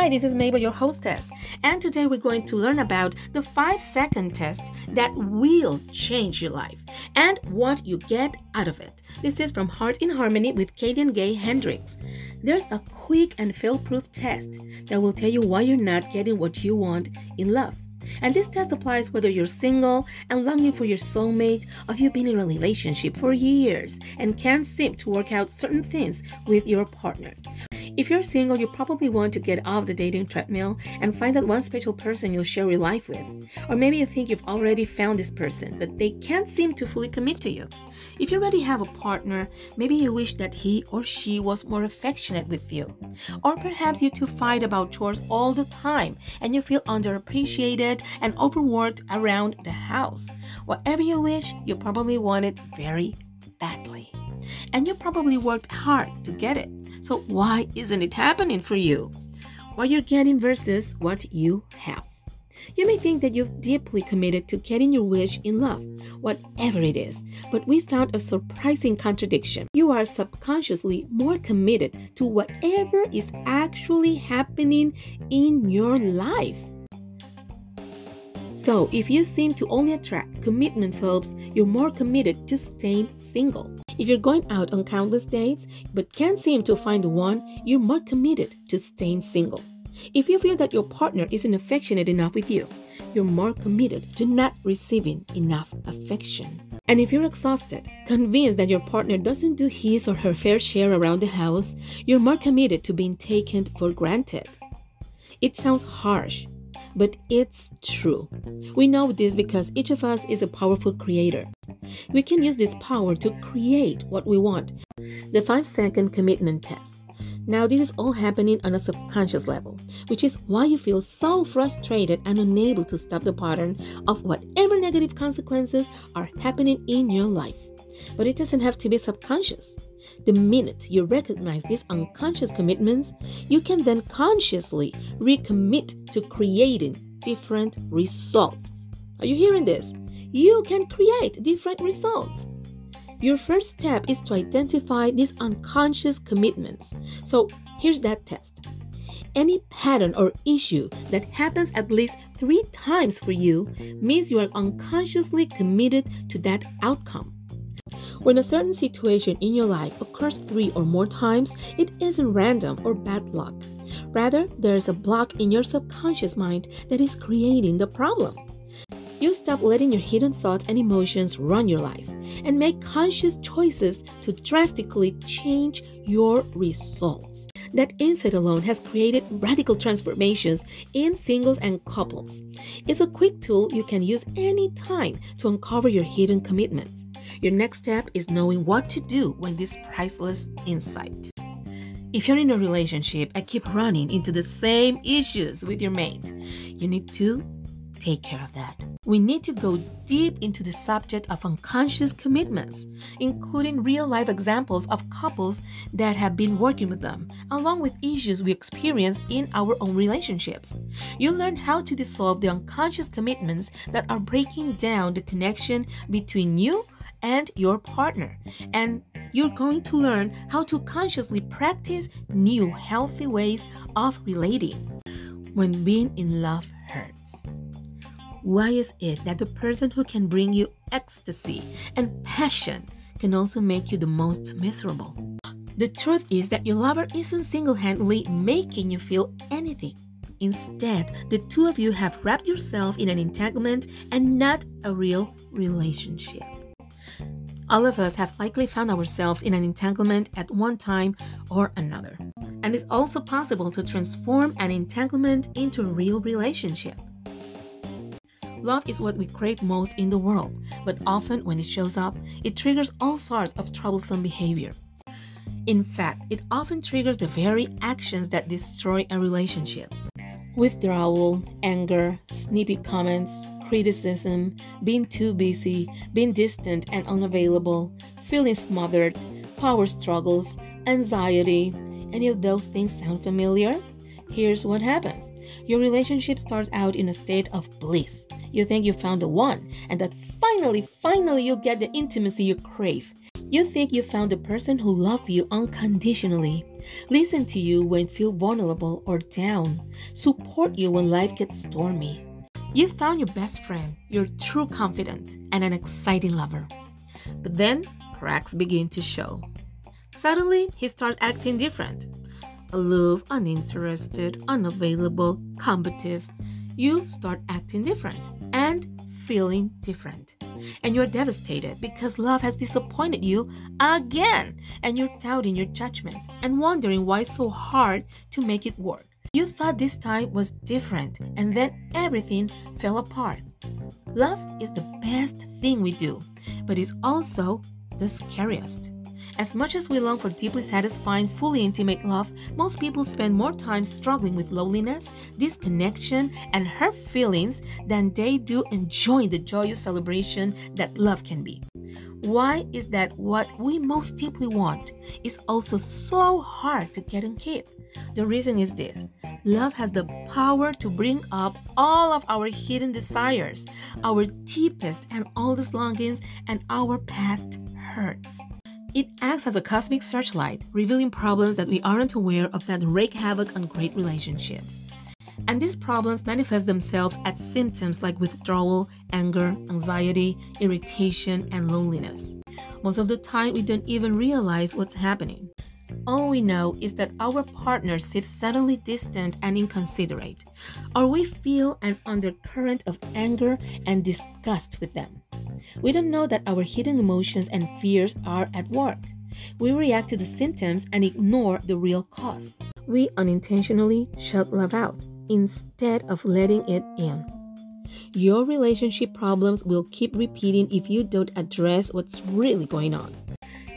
Hi, this is Mabel, your hostess, and today we're going to learn about the 5 second test that will change your life and what you get out of it. This is from Heart in Harmony with Katie Gay Hendricks. There's a quick and fail proof test that will tell you why you're not getting what you want in love. And this test applies whether you're single and longing for your soulmate, or you've been in a relationship for years and can't seem to work out certain things with your partner. If you're single, you probably want to get off the dating treadmill and find that one special person you'll share your life with. Or maybe you think you've already found this person, but they can't seem to fully commit to you. If you already have a partner, maybe you wish that he or she was more affectionate with you. Or perhaps you two fight about chores all the time and you feel underappreciated and overworked around the house. Whatever you wish, you probably want it very badly. And you probably worked hard to get it. So why isn't it happening for you? What you're getting versus what you have. You may think that you've deeply committed to getting your wish in love, whatever it is, but we found a surprising contradiction. You are subconsciously more committed to whatever is actually happening in your life. So, if you seem to only attract commitment phobes, you're more committed to staying single. If you're going out on countless dates but can't seem to find the one, you're more committed to staying single. If you feel that your partner isn't affectionate enough with you, you're more committed to not receiving enough affection. And if you're exhausted, convinced that your partner doesn't do his or her fair share around the house, you're more committed to being taken for granted. It sounds harsh, but it's true. We know this because each of us is a powerful creator. We can use this power to create what we want. The 5 second commitment test. Now, this is all happening on a subconscious level, which is why you feel so frustrated and unable to stop the pattern of whatever negative consequences are happening in your life. But it doesn't have to be subconscious. The minute you recognize these unconscious commitments, you can then consciously recommit to creating different results. Are you hearing this? You can create different results. Your first step is to identify these unconscious commitments. So here's that test. Any pattern or issue that happens at least three times for you means you are unconsciously committed to that outcome. When a certain situation in your life occurs three or more times, it isn't random or bad luck. Rather, there is a block in your subconscious mind that is creating the problem. You stop letting your hidden thoughts and emotions run your life and make conscious choices to drastically change your results. That insight alone has created radical transformations in singles and couples. It's a quick tool you can use anytime to uncover your hidden commitments. Your next step is knowing what to do when this priceless insight. If you're in a relationship and keep running into the same issues with your mate, you need to take care of that. We need to go deep into the subject of unconscious commitments, including real life examples of couples that have been working with them, along with issues we experience in our own relationships. You'll learn how to dissolve the unconscious commitments that are breaking down the connection between you and your partner. And you're going to learn how to consciously practice new healthy ways of relating when being in love hurts. Why is it that the person who can bring you ecstasy and passion can also make you the most miserable? The truth is that your lover isn't single handedly making you feel anything. Instead, the two of you have wrapped yourself in an entanglement and not a real relationship. All of us have likely found ourselves in an entanglement at one time or another. And it's also possible to transform an entanglement into a real relationship. Love is what we crave most in the world, but often when it shows up, it triggers all sorts of troublesome behavior. In fact, it often triggers the very actions that destroy a relationship. Withdrawal, anger, snippy comments, criticism, being too busy, being distant and unavailable, feeling smothered, power struggles, anxiety. Any of those things sound familiar? Here's what happens your relationship starts out in a state of bliss. You think you found the one, and that finally, finally, you'll get the intimacy you crave. You think you found the person who loves you unconditionally, listen to you when feel vulnerable or down, support you when life gets stormy. You found your best friend, your true confidant, and an exciting lover. But then cracks begin to show. Suddenly, he starts acting different. Aloof, uninterested, unavailable, combative. You start acting different and feeling different. And you're devastated because love has disappointed you again. And you're doubting your judgment and wondering why it's so hard to make it work. You thought this time was different, and then everything fell apart. Love is the best thing we do, but it's also the scariest. As much as we long for deeply satisfying, fully intimate love, most people spend more time struggling with loneliness, disconnection, and hurt feelings than they do enjoying the joyous celebration that love can be. Why is that what we most deeply want is also so hard to get and keep? The reason is this love has the power to bring up all of our hidden desires, our deepest and oldest longings, and our past hurts. It acts as a cosmic searchlight, revealing problems that we aren't aware of that wreak havoc on great relationships. And these problems manifest themselves as symptoms like withdrawal, anger, anxiety, irritation, and loneliness. Most of the time, we don't even realize what's happening. All we know is that our partner seems suddenly distant and inconsiderate, or we feel an undercurrent of anger and disgust with them. We don't know that our hidden emotions and fears are at work. We react to the symptoms and ignore the real cause. We unintentionally shut love out instead of letting it in. Your relationship problems will keep repeating if you don't address what's really going on.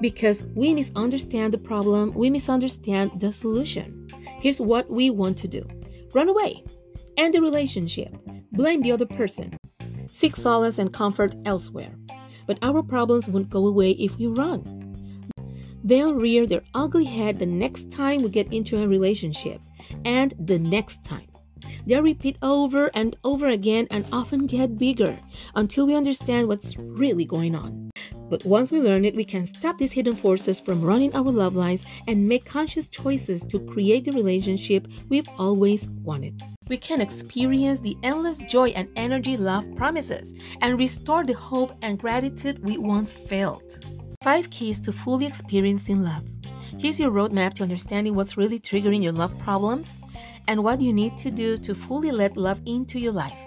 Because we misunderstand the problem, we misunderstand the solution. Here's what we want to do run away, end the relationship, blame the other person, seek solace and comfort elsewhere. But our problems won't go away if we run. They'll rear their ugly head the next time we get into a relationship, and the next time. They'll repeat over and over again and often get bigger until we understand what's really going on. But once we learn it, we can stop these hidden forces from running our love lives and make conscious choices to create the relationship we've always wanted we can experience the endless joy and energy love promises and restore the hope and gratitude we once felt. Five keys to fully experiencing love. Here's your roadmap to understanding what's really triggering your love problems and what you need to do to fully let love into your life.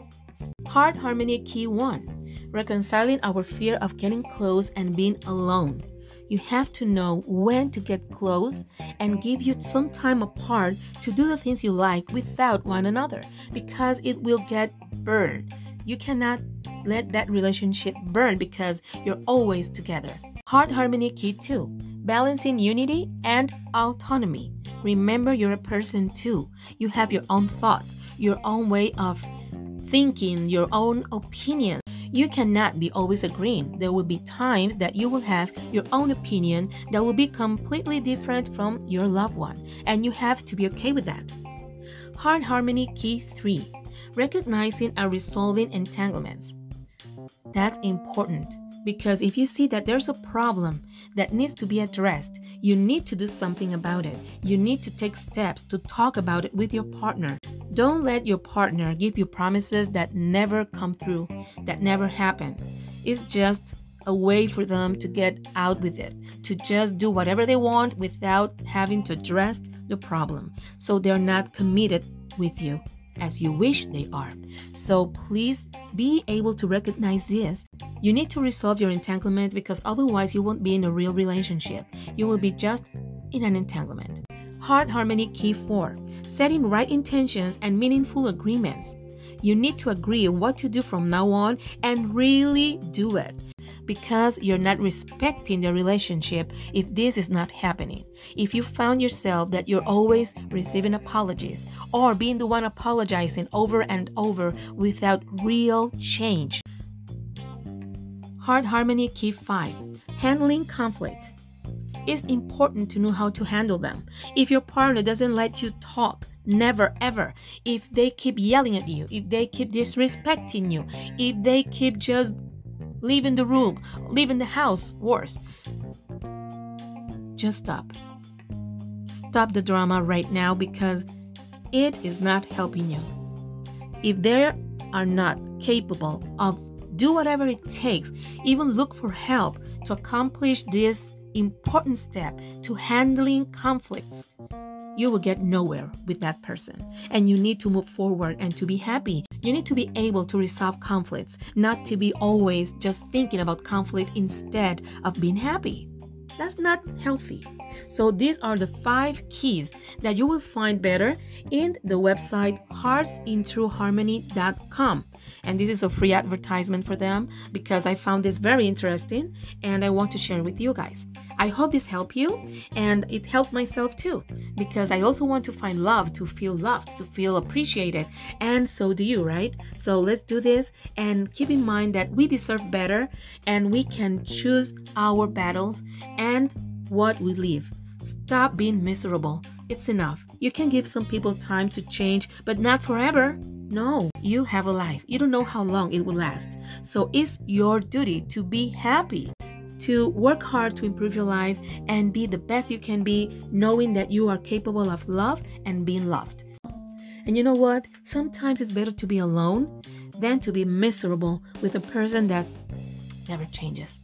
Heart Harmony Key 1 Reconciling our fear of getting close and being alone you have to know when to get close and give you some time apart to do the things you like without one another because it will get burned. You cannot let that relationship burn because you're always together. Heart Harmony Key 2 Balancing unity and autonomy. Remember, you're a person too. You have your own thoughts, your own way of thinking, your own opinions. You cannot be always agreeing. There will be times that you will have your own opinion that will be completely different from your loved one, and you have to be okay with that. Heart Harmony Key 3 Recognizing and resolving entanglements. That's important because if you see that there's a problem that needs to be addressed, you need to do something about it. You need to take steps to talk about it with your partner. Don't let your partner give you promises that never come through, that never happen. It's just a way for them to get out with it, to just do whatever they want without having to address the problem. So they're not committed with you as you wish they are. So please be able to recognize this. You need to resolve your entanglement because otherwise you won't be in a real relationship. You will be just in an entanglement. Heart Harmony Key 4 Setting right intentions and meaningful agreements. You need to agree on what to do from now on and really do it. because you're not respecting the relationship if this is not happening. If you found yourself that you're always receiving apologies or being the one apologizing over and over without real change. Heart Harmony Key 5 Handling Conflict. It's important to know how to handle them. If your partner doesn't let you talk, never ever. If they keep yelling at you, if they keep disrespecting you, if they keep just leaving the room, leaving the house, worse, just stop. Stop the drama right now because it is not helping you. If they are not capable of do whatever it takes, even look for help to accomplish this important step to handling conflicts, you will get nowhere with that person. And you need to move forward and to be happy. You need to be able to resolve conflicts, not to be always just thinking about conflict instead of being happy. That's not healthy. So, these are the five keys that you will find better in the website heartsintrueharmony.com. And this is a free advertisement for them because I found this very interesting and I want to share with you guys. I hope this helped you and it helps myself too because I also want to find love, to feel loved, to feel appreciated. And so do you, right? So let's do this and keep in mind that we deserve better and we can choose our battles and what we live. Stop being miserable. It's enough. You can give some people time to change, but not forever. No, you have a life. You don't know how long it will last. So it's your duty to be happy to work hard to improve your life and be the best you can be, knowing that you are capable of love and being loved. And you know what? Sometimes it's better to be alone than to be miserable with a person that never changes.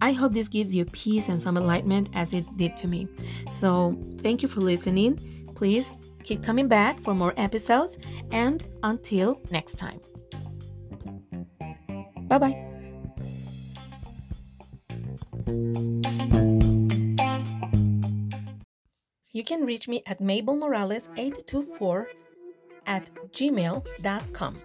I hope this gives you peace and some enlightenment as it did to me. So, thank you for listening. Please keep coming back for more episodes, and until next time. Bye bye. You can reach me at Mabel Morales 824 at gmail.com.